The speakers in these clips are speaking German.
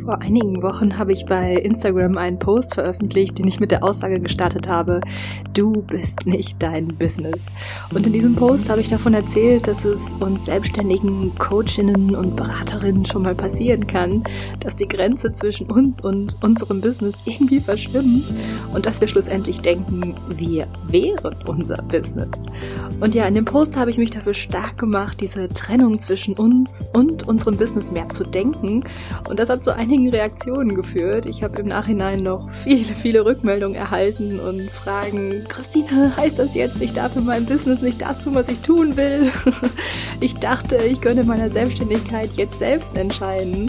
Vor einigen Wochen habe ich bei Instagram einen Post veröffentlicht, den ich mit der Aussage gestartet habe, du bist nicht dein Business. Und in diesem Post habe ich davon erzählt, dass es uns selbstständigen Coachinnen und Beraterinnen schon mal passieren kann, dass die Grenze zwischen uns und unserem Business irgendwie verschwimmt und dass wir schlussendlich denken, wir wären unser Business. Und ja, in dem Post habe ich mich dafür stark gemacht, diese Trennung zwischen uns und unserem Business mehr zu denken. Und das hat zu einigen Reaktionen geführt. Ich habe im Nachhinein noch viele, viele Rückmeldungen erhalten und Fragen. Christine, heißt das jetzt, ich darf in meinem Business nicht das tun, was ich tun will? Ich dachte, ich könne meiner Selbstständigkeit jetzt selbst entscheiden.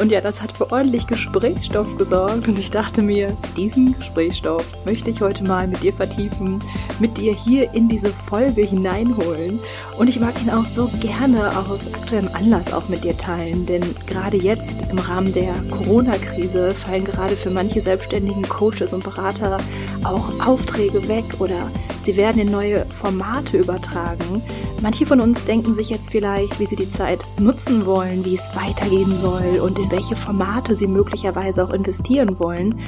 Und ja, das hat für ordentlich Gesprächsstoff gesorgt und ich dachte mir, diesen Gesprächsstoff möchte ich heute mal mit dir vertiefen, mit dir hier in diese Folge hineinholen. Und ich mag ihn auch so gerne aus aktuellem Anlass auch mit dir teilen, denn gerade jetzt im Rahmen der Corona-Krise fallen gerade für manche selbstständigen Coaches und Berater auch Aufträge weg oder sie werden in neue Formate übertragen. Manche von uns denken sich jetzt vielleicht, wie sie die Zeit nutzen wollen, wie es weitergehen soll und in welche Formate sie möglicherweise auch investieren wollen.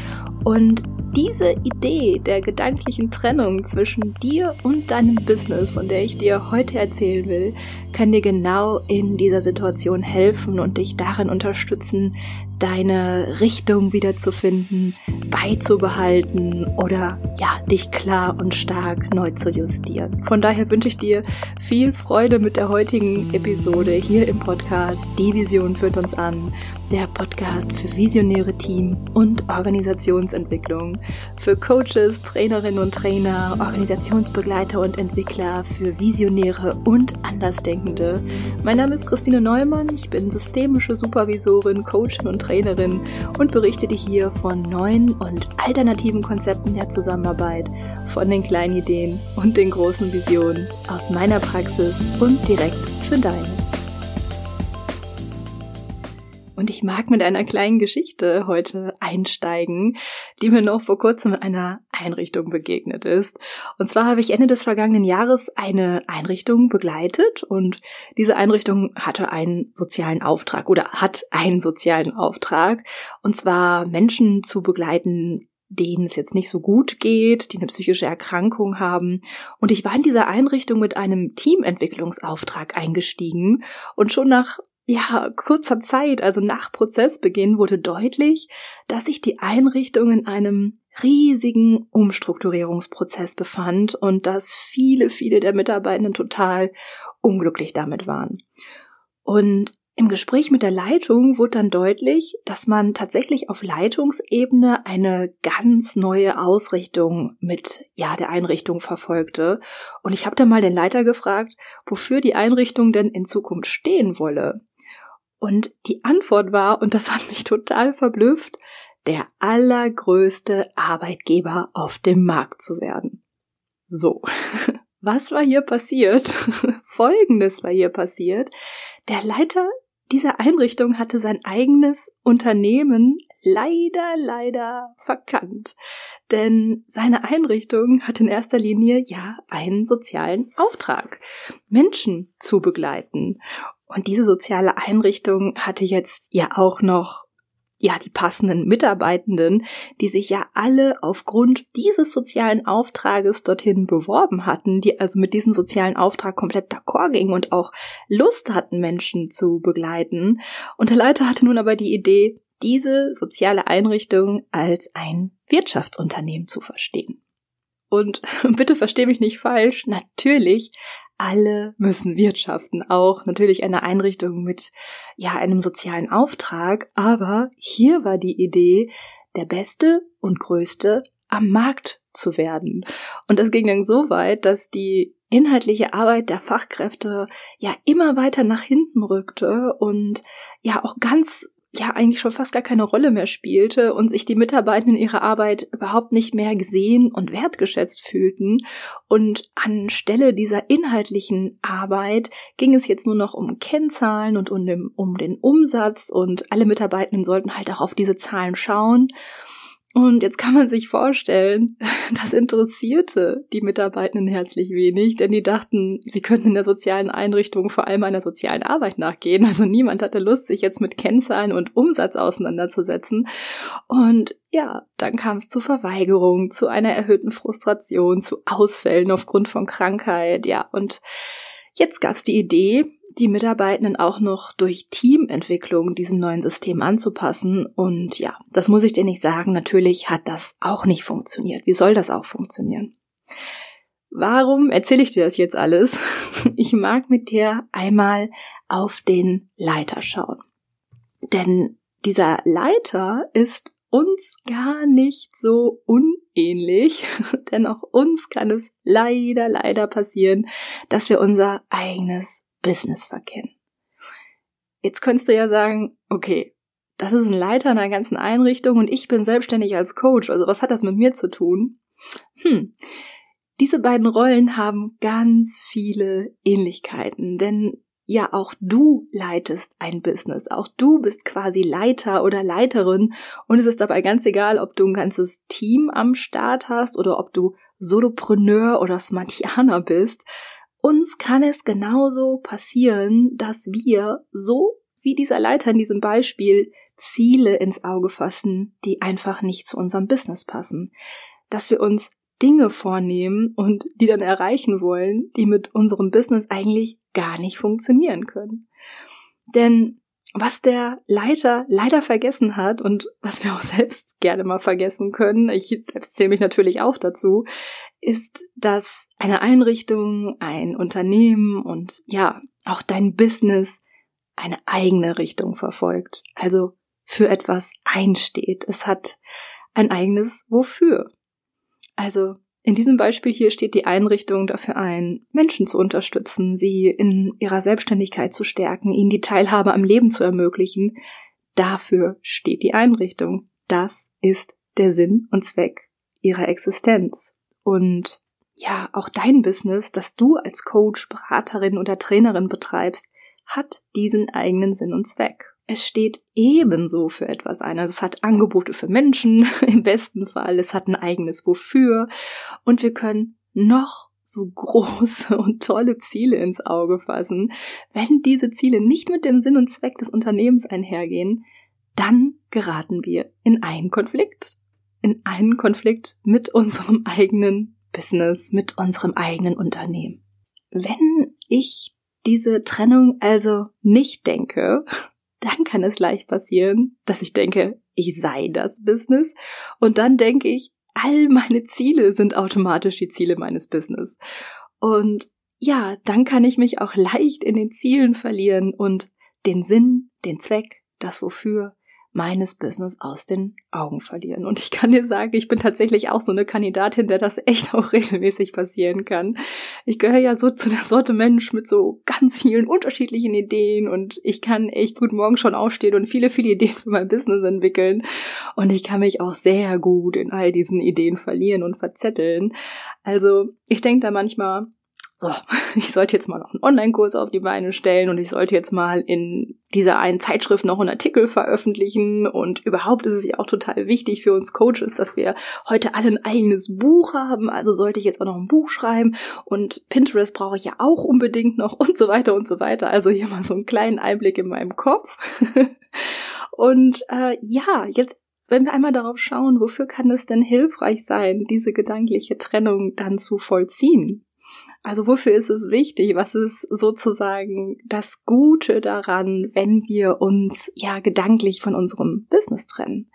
Und diese Idee der gedanklichen Trennung zwischen dir und deinem Business, von der ich dir heute erzählen will, kann dir genau in dieser Situation helfen und dich darin unterstützen, deine Richtung wiederzufinden, beizubehalten oder ja, dich klar und stark neu zu justieren. Von daher wünsche ich dir viel Freude mit der heutigen Episode hier im Podcast. Die Vision führt uns an. Der Podcast für visionäre Team und Organisationsentwicklung. Für Coaches, Trainerinnen und Trainer, Organisationsbegleiter und Entwickler, für Visionäre und Andersdenkende. Mein Name ist Christine Neumann. Ich bin systemische Supervisorin, Coachin und Trainerin und berichte dir hier von neuen und alternativen Konzepten der Zusammenarbeit, von den kleinen Ideen und den großen Visionen aus meiner Praxis und direkt für deine. Und ich mag mit einer kleinen Geschichte heute einsteigen, die mir noch vor kurzem in einer Einrichtung begegnet ist. Und zwar habe ich Ende des vergangenen Jahres eine Einrichtung begleitet und diese Einrichtung hatte einen sozialen Auftrag oder hat einen sozialen Auftrag. Und zwar Menschen zu begleiten, denen es jetzt nicht so gut geht, die eine psychische Erkrankung haben. Und ich war in dieser Einrichtung mit einem Teamentwicklungsauftrag eingestiegen und schon nach ja, kurzer Zeit, also nach Prozessbeginn, wurde deutlich, dass sich die Einrichtung in einem riesigen Umstrukturierungsprozess befand und dass viele, viele der Mitarbeitenden total unglücklich damit waren. Und im Gespräch mit der Leitung wurde dann deutlich, dass man tatsächlich auf Leitungsebene eine ganz neue Ausrichtung mit ja der Einrichtung verfolgte. Und ich habe dann mal den Leiter gefragt, wofür die Einrichtung denn in Zukunft stehen wolle. Und die Antwort war, und das hat mich total verblüfft, der allergrößte Arbeitgeber auf dem Markt zu werden. So, was war hier passiert? Folgendes war hier passiert. Der Leiter dieser Einrichtung hatte sein eigenes Unternehmen leider, leider verkannt. Denn seine Einrichtung hat in erster Linie ja einen sozialen Auftrag, Menschen zu begleiten. Und diese soziale Einrichtung hatte jetzt ja auch noch ja, die passenden Mitarbeitenden, die sich ja alle aufgrund dieses sozialen Auftrages dorthin beworben hatten, die also mit diesem sozialen Auftrag komplett d'accord gingen und auch Lust hatten, Menschen zu begleiten. Und der Leiter hatte nun aber die Idee, diese soziale Einrichtung als ein Wirtschaftsunternehmen zu verstehen. Und bitte versteh mich nicht falsch, natürlich alle müssen wirtschaften, auch natürlich eine Einrichtung mit ja einem sozialen Auftrag, aber hier war die Idee, der beste und größte am Markt zu werden. Und das ging dann so weit, dass die inhaltliche Arbeit der Fachkräfte ja immer weiter nach hinten rückte und ja auch ganz ja eigentlich schon fast gar keine Rolle mehr spielte und sich die Mitarbeitenden ihre Arbeit überhaupt nicht mehr gesehen und wertgeschätzt fühlten. Und anstelle dieser inhaltlichen Arbeit ging es jetzt nur noch um Kennzahlen und um den, um den Umsatz und alle Mitarbeitenden sollten halt auch auf diese Zahlen schauen. Und jetzt kann man sich vorstellen, das interessierte die Mitarbeitenden herzlich wenig, denn die dachten, sie könnten in der sozialen Einrichtung vor allem einer sozialen Arbeit nachgehen. Also niemand hatte Lust, sich jetzt mit Kennzahlen und Umsatz auseinanderzusetzen. Und ja, dann kam es zu Verweigerung, zu einer erhöhten Frustration, zu Ausfällen aufgrund von Krankheit, ja. Und jetzt gab es die Idee, die Mitarbeitenden auch noch durch Teamentwicklung diesem neuen System anzupassen. Und ja, das muss ich dir nicht sagen. Natürlich hat das auch nicht funktioniert. Wie soll das auch funktionieren? Warum erzähle ich dir das jetzt alles? Ich mag mit dir einmal auf den Leiter schauen. Denn dieser Leiter ist uns gar nicht so unähnlich, denn auch uns kann es leider, leider passieren, dass wir unser eigenes Business verkennen. Jetzt könntest du ja sagen, okay, das ist ein Leiter einer ganzen Einrichtung und ich bin selbstständig als Coach, also was hat das mit mir zu tun? Hm. Diese beiden Rollen haben ganz viele Ähnlichkeiten, denn ja, auch du leitest ein Business. Auch du bist quasi Leiter oder Leiterin. Und es ist dabei ganz egal, ob du ein ganzes Team am Start hast oder ob du Solopreneur oder Smartianer bist. Uns kann es genauso passieren, dass wir, so wie dieser Leiter in diesem Beispiel, Ziele ins Auge fassen, die einfach nicht zu unserem Business passen. Dass wir uns Dinge vornehmen und die dann erreichen wollen, die mit unserem Business eigentlich gar nicht funktionieren können. Denn was der Leiter leider vergessen hat und was wir auch selbst gerne mal vergessen können, ich selbst zähle mich natürlich auch dazu, ist, dass eine Einrichtung, ein Unternehmen und ja, auch dein Business eine eigene Richtung verfolgt, also für etwas einsteht. Es hat ein eigenes Wofür. Also in diesem Beispiel hier steht die Einrichtung dafür ein, Menschen zu unterstützen, sie in ihrer Selbstständigkeit zu stärken, ihnen die Teilhabe am Leben zu ermöglichen. Dafür steht die Einrichtung. Das ist der Sinn und Zweck ihrer Existenz. Und ja, auch dein Business, das du als Coach, Beraterin oder Trainerin betreibst, hat diesen eigenen Sinn und Zweck. Es steht ebenso für etwas ein. Also es hat Angebote für Menschen im besten Fall. Es hat ein eigenes Wofür. Und wir können noch so große und tolle Ziele ins Auge fassen. Wenn diese Ziele nicht mit dem Sinn und Zweck des Unternehmens einhergehen, dann geraten wir in einen Konflikt in einen Konflikt mit unserem eigenen Business, mit unserem eigenen Unternehmen. Wenn ich diese Trennung also nicht denke, dann kann es leicht passieren, dass ich denke, ich sei das Business und dann denke ich, all meine Ziele sind automatisch die Ziele meines Business. Und ja, dann kann ich mich auch leicht in den Zielen verlieren und den Sinn, den Zweck, das Wofür meines Business aus den Augen verlieren. Und ich kann dir sagen, ich bin tatsächlich auch so eine Kandidatin, der das echt auch regelmäßig passieren kann. Ich gehöre ja so zu der Sorte Mensch mit so ganz vielen unterschiedlichen Ideen und ich kann echt gut morgen schon aufstehen und viele, viele Ideen für mein Business entwickeln. Und ich kann mich auch sehr gut in all diesen Ideen verlieren und verzetteln. Also ich denke da manchmal, so, ich sollte jetzt mal noch einen Online-Kurs auf die Beine stellen und ich sollte jetzt mal in dieser einen Zeitschrift noch einen Artikel veröffentlichen und überhaupt ist es ja auch total wichtig für uns Coaches, dass wir heute alle ein eigenes Buch haben, also sollte ich jetzt auch noch ein Buch schreiben und Pinterest brauche ich ja auch unbedingt noch und so weiter und so weiter. Also hier mal so einen kleinen Einblick in meinem Kopf. und äh, ja, jetzt wenn wir einmal darauf schauen, wofür kann es denn hilfreich sein, diese gedankliche Trennung dann zu vollziehen? Also wofür ist es wichtig? Was ist sozusagen das Gute daran, wenn wir uns ja gedanklich von unserem Business trennen?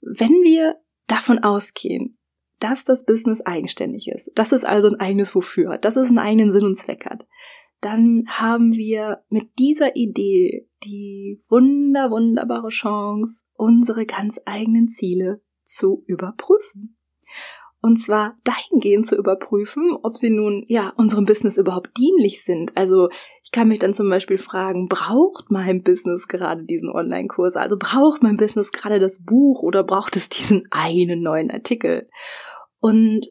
Wenn wir davon ausgehen, dass das Business eigenständig ist, dass es also ein eigenes Wofür hat, dass es einen eigenen Sinn und Zweck hat, dann haben wir mit dieser Idee die wunder, wunderbare Chance, unsere ganz eigenen Ziele zu überprüfen. Und zwar dahingehend zu überprüfen, ob sie nun, ja, unserem Business überhaupt dienlich sind. Also ich kann mich dann zum Beispiel fragen, braucht mein Business gerade diesen Online-Kurs? Also braucht mein Business gerade das Buch oder braucht es diesen einen neuen Artikel? Und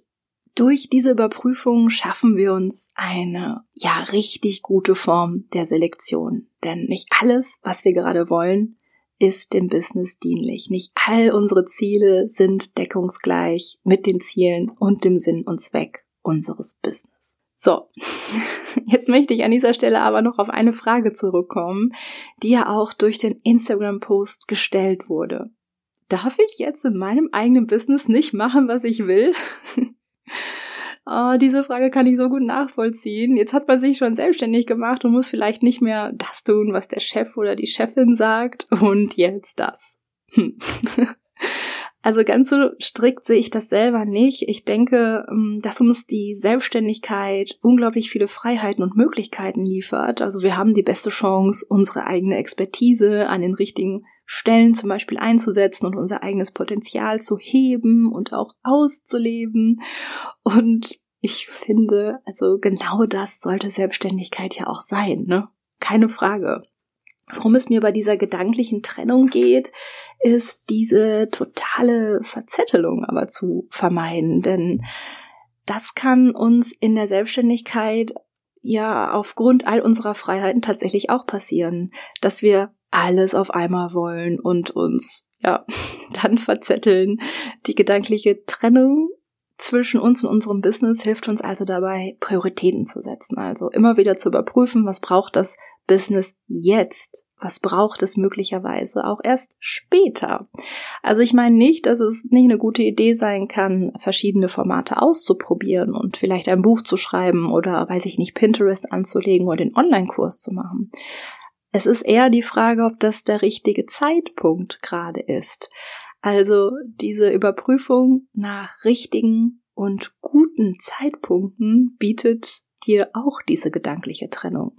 durch diese Überprüfung schaffen wir uns eine, ja, richtig gute Form der Selektion. Denn nicht alles, was wir gerade wollen, ist dem Business dienlich. Nicht all unsere Ziele sind deckungsgleich mit den Zielen und dem Sinn und Zweck unseres Business. So, jetzt möchte ich an dieser Stelle aber noch auf eine Frage zurückkommen, die ja auch durch den Instagram-Post gestellt wurde. Darf ich jetzt in meinem eigenen Business nicht machen, was ich will? Oh, diese Frage kann ich so gut nachvollziehen. Jetzt hat man sich schon selbstständig gemacht und muss vielleicht nicht mehr das tun, was der Chef oder die Chefin sagt und jetzt das. Hm. Also ganz so strikt sehe ich das selber nicht. Ich denke, ähm, dass uns die Selbstständigkeit unglaublich viele Freiheiten und Möglichkeiten liefert. Also wir haben die beste Chance, unsere eigene Expertise an den richtigen Stellen zum Beispiel einzusetzen und unser eigenes Potenzial zu heben und auch auszuleben. Und ich finde, also genau das sollte Selbstständigkeit ja auch sein, ne? Keine Frage. Worum es mir bei dieser gedanklichen Trennung geht, ist diese totale Verzettelung aber zu vermeiden, denn das kann uns in der Selbstständigkeit ja aufgrund all unserer Freiheiten tatsächlich auch passieren, dass wir alles auf einmal wollen und uns ja dann verzetteln. Die gedankliche Trennung zwischen uns und unserem Business hilft uns also dabei, Prioritäten zu setzen. Also immer wieder zu überprüfen, was braucht das Business jetzt? Was braucht es möglicherweise auch erst später? Also ich meine nicht, dass es nicht eine gute Idee sein kann, verschiedene Formate auszuprobieren und vielleicht ein Buch zu schreiben oder, weiß ich nicht, Pinterest anzulegen oder den Online-Kurs zu machen. Es ist eher die Frage, ob das der richtige Zeitpunkt gerade ist. Also diese Überprüfung nach richtigen und guten Zeitpunkten bietet dir auch diese gedankliche Trennung.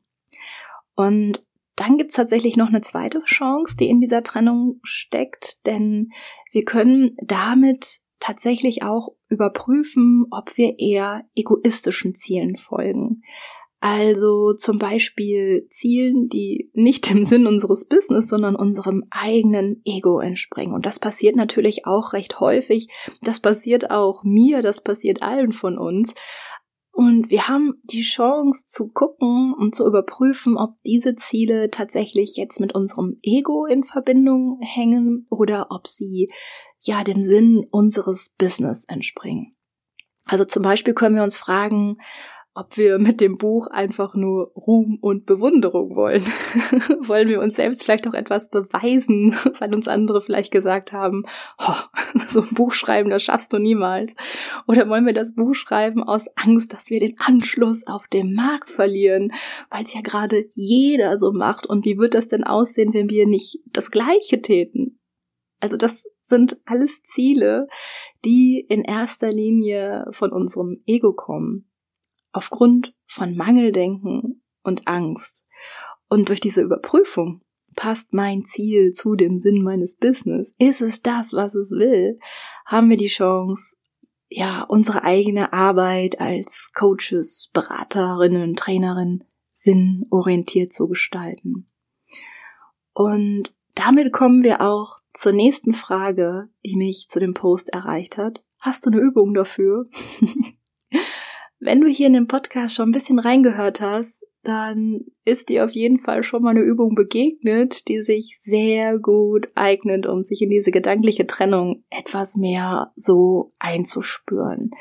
Und dann gibt's tatsächlich noch eine zweite Chance, die in dieser Trennung steckt, denn wir können damit tatsächlich auch überprüfen, ob wir eher egoistischen Zielen folgen. Also zum Beispiel Zielen, die nicht dem Sinn unseres Business, sondern unserem eigenen Ego entspringen. Und das passiert natürlich auch recht häufig. Das passiert auch mir, das passiert allen von uns. Und wir haben die Chance zu gucken und zu überprüfen, ob diese Ziele tatsächlich jetzt mit unserem Ego in Verbindung hängen oder ob sie ja dem Sinn unseres Business entspringen. Also zum Beispiel können wir uns fragen, ob wir mit dem Buch einfach nur Ruhm und Bewunderung wollen. wollen wir uns selbst vielleicht auch etwas beweisen, weil uns andere vielleicht gesagt haben, oh, so ein Buch schreiben, das schaffst du niemals. Oder wollen wir das Buch schreiben aus Angst, dass wir den Anschluss auf dem Markt verlieren, weil es ja gerade jeder so macht. Und wie wird das denn aussehen, wenn wir nicht das Gleiche täten? Also das sind alles Ziele, die in erster Linie von unserem Ego kommen aufgrund von Mangeldenken und Angst. Und durch diese Überprüfung passt mein Ziel zu dem Sinn meines Business? Ist es das, was es will? Haben wir die Chance, ja, unsere eigene Arbeit als Coaches, Beraterinnen, Trainerinnen sinnorientiert zu gestalten? Und damit kommen wir auch zur nächsten Frage, die mich zu dem Post erreicht hat. Hast du eine Übung dafür? Wenn du hier in dem Podcast schon ein bisschen reingehört hast, dann ist dir auf jeden Fall schon mal eine Übung begegnet, die sich sehr gut eignet, um sich in diese gedankliche Trennung etwas mehr so einzuspüren.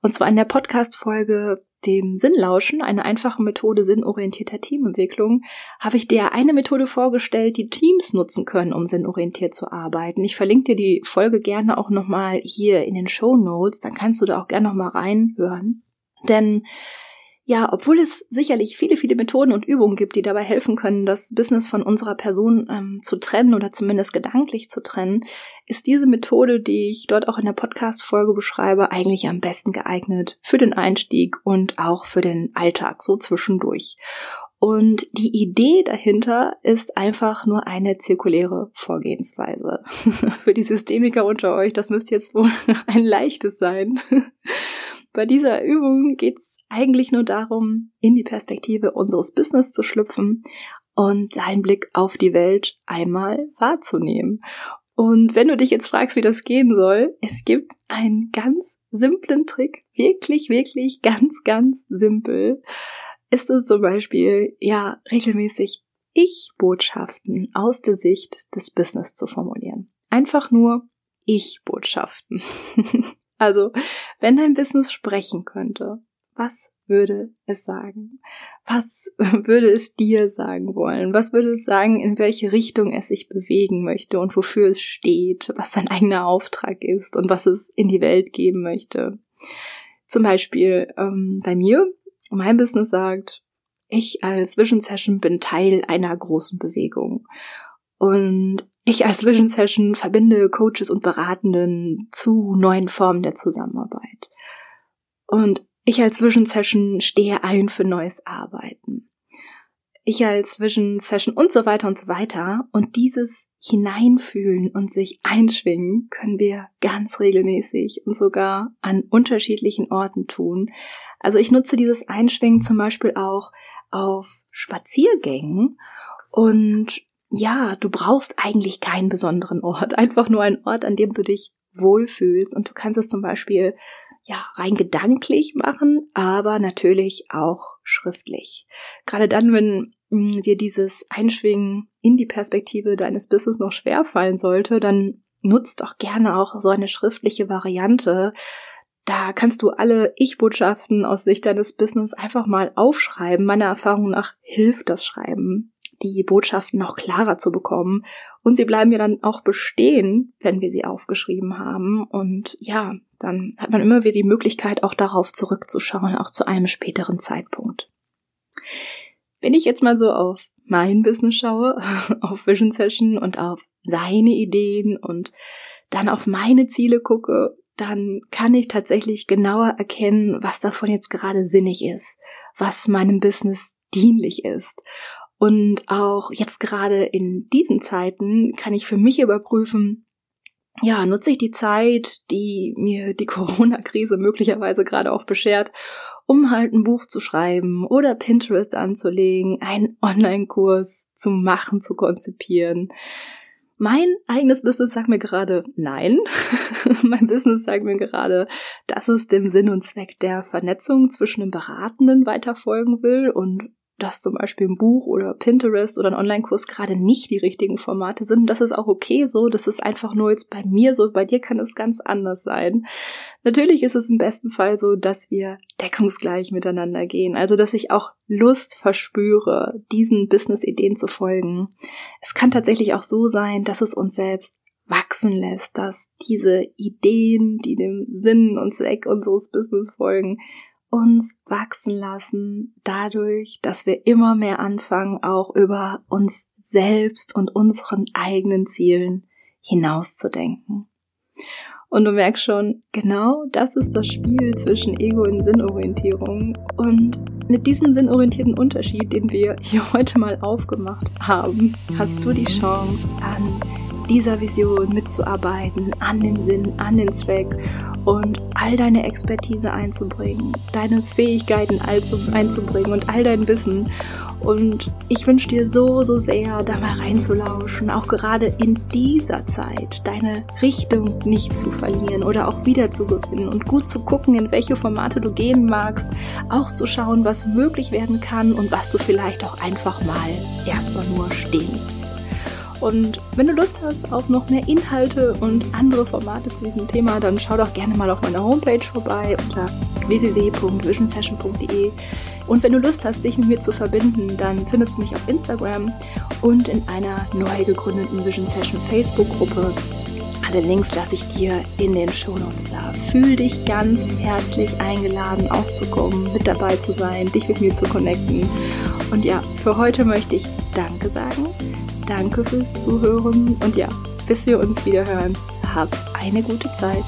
Und zwar in der Podcast-Folge dem Sinnlauschen, eine einfache Methode sinnorientierter Teamentwicklung, habe ich dir eine Methode vorgestellt, die Teams nutzen können, um sinnorientiert zu arbeiten. Ich verlinke dir die Folge gerne auch nochmal hier in den Show Notes, dann kannst du da auch gerne nochmal reinhören. Denn ja, obwohl es sicherlich viele, viele Methoden und Übungen gibt, die dabei helfen können, das Business von unserer Person ähm, zu trennen oder zumindest gedanklich zu trennen, ist diese Methode, die ich dort auch in der Podcast-Folge beschreibe, eigentlich am besten geeignet für den Einstieg und auch für den Alltag, so zwischendurch. Und die Idee dahinter ist einfach nur eine zirkuläre Vorgehensweise. für die Systemiker unter euch, das müsste jetzt wohl ein leichtes sein. Bei dieser Übung geht es eigentlich nur darum, in die Perspektive unseres Business zu schlüpfen und seinen Blick auf die Welt einmal wahrzunehmen. Und wenn du dich jetzt fragst, wie das gehen soll, es gibt einen ganz simplen Trick, wirklich, wirklich ganz, ganz simpel. Ist es zum Beispiel, ja, regelmäßig Ich-Botschaften aus der Sicht des Business zu formulieren. Einfach nur Ich-Botschaften. also, wenn dein Business sprechen könnte, was würde es sagen? Was würde es dir sagen wollen? Was würde es sagen, in welche Richtung es sich bewegen möchte und wofür es steht, was sein eigener Auftrag ist und was es in die Welt geben möchte? Zum Beispiel ähm, bei mir, mein Business sagt, ich als Vision Session bin Teil einer großen Bewegung. Und ich als Vision Session verbinde Coaches und Beratenden zu neuen Formen der Zusammenarbeit. Und ich als Vision Session stehe ein für neues Arbeiten. Ich als Vision Session und so weiter und so weiter. Und dieses Hineinfühlen und sich einschwingen können wir ganz regelmäßig und sogar an unterschiedlichen Orten tun. Also ich nutze dieses Einschwingen zum Beispiel auch auf Spaziergängen und ja, du brauchst eigentlich keinen besonderen Ort, einfach nur einen Ort, an dem du dich wohlfühlst und du kannst es zum Beispiel ja rein gedanklich machen, aber natürlich auch schriftlich. Gerade dann, wenn mm, dir dieses Einschwingen in die Perspektive deines Business noch schwer fallen sollte, dann nutzt doch gerne auch so eine schriftliche Variante, da kannst du alle Ich-Botschaften aus Sicht deines Business einfach mal aufschreiben. Meiner Erfahrung nach hilft das Schreiben, die Botschaften noch klarer zu bekommen. Und sie bleiben ja dann auch bestehen, wenn wir sie aufgeschrieben haben. Und ja, dann hat man immer wieder die Möglichkeit, auch darauf zurückzuschauen, auch zu einem späteren Zeitpunkt. Wenn ich jetzt mal so auf mein Business schaue, auf Vision Session und auf seine Ideen und dann auf meine Ziele gucke, dann kann ich tatsächlich genauer erkennen, was davon jetzt gerade sinnig ist, was meinem Business dienlich ist. Und auch jetzt gerade in diesen Zeiten kann ich für mich überprüfen, ja, nutze ich die Zeit, die mir die Corona-Krise möglicherweise gerade auch beschert, um halt ein Buch zu schreiben oder Pinterest anzulegen, einen Online-Kurs zu machen, zu konzipieren. Mein eigenes Business sagt mir gerade nein. mein Business sagt mir gerade, dass es dem Sinn und Zweck der Vernetzung zwischen dem Beratenden weiterfolgen will und dass zum Beispiel ein Buch oder Pinterest oder ein Online-Kurs gerade nicht die richtigen Formate sind. Das ist auch okay so. Das ist einfach nur jetzt bei mir so. Bei dir kann es ganz anders sein. Natürlich ist es im besten Fall so, dass wir deckungsgleich miteinander gehen. Also, dass ich auch Lust verspüre, diesen Business-Ideen zu folgen. Es kann tatsächlich auch so sein, dass es uns selbst wachsen lässt, dass diese Ideen, die dem Sinn und Zweck unseres Business folgen, uns wachsen lassen, dadurch, dass wir immer mehr anfangen, auch über uns selbst und unseren eigenen Zielen hinauszudenken. Und du merkst schon, genau das ist das Spiel zwischen Ego und Sinnorientierung. Und mit diesem sinnorientierten Unterschied, den wir hier heute mal aufgemacht haben, hast du die Chance, an dieser Vision mitzuarbeiten, an dem Sinn, an den Zweck und all deine Expertise einzubringen, deine Fähigkeiten einzubringen und all dein Wissen. Und ich wünsche dir so, so sehr, da mal reinzulauschen, auch gerade in dieser Zeit deine Richtung nicht zu verlieren oder auch wieder zu gewinnen und gut zu gucken, in welche Formate du gehen magst, auch zu schauen, was möglich werden kann und was du vielleicht auch einfach mal erstmal nur stehen und wenn du Lust hast auf noch mehr Inhalte und andere Formate zu diesem Thema, dann schau doch gerne mal auf meiner Homepage vorbei unter www.visionsession.de. Und wenn du Lust hast, dich mit mir zu verbinden, dann findest du mich auf Instagram und in einer neu gegründeten Vision Session Facebook-Gruppe. Alle Links lasse ich dir in den Shownotes da. Fühl dich ganz herzlich eingeladen, aufzukommen, mit dabei zu sein, dich mit mir zu connecten. Und ja, für heute möchte ich Danke sagen Danke fürs Zuhören und ja, bis wir uns wieder hören. Hab eine gute Zeit.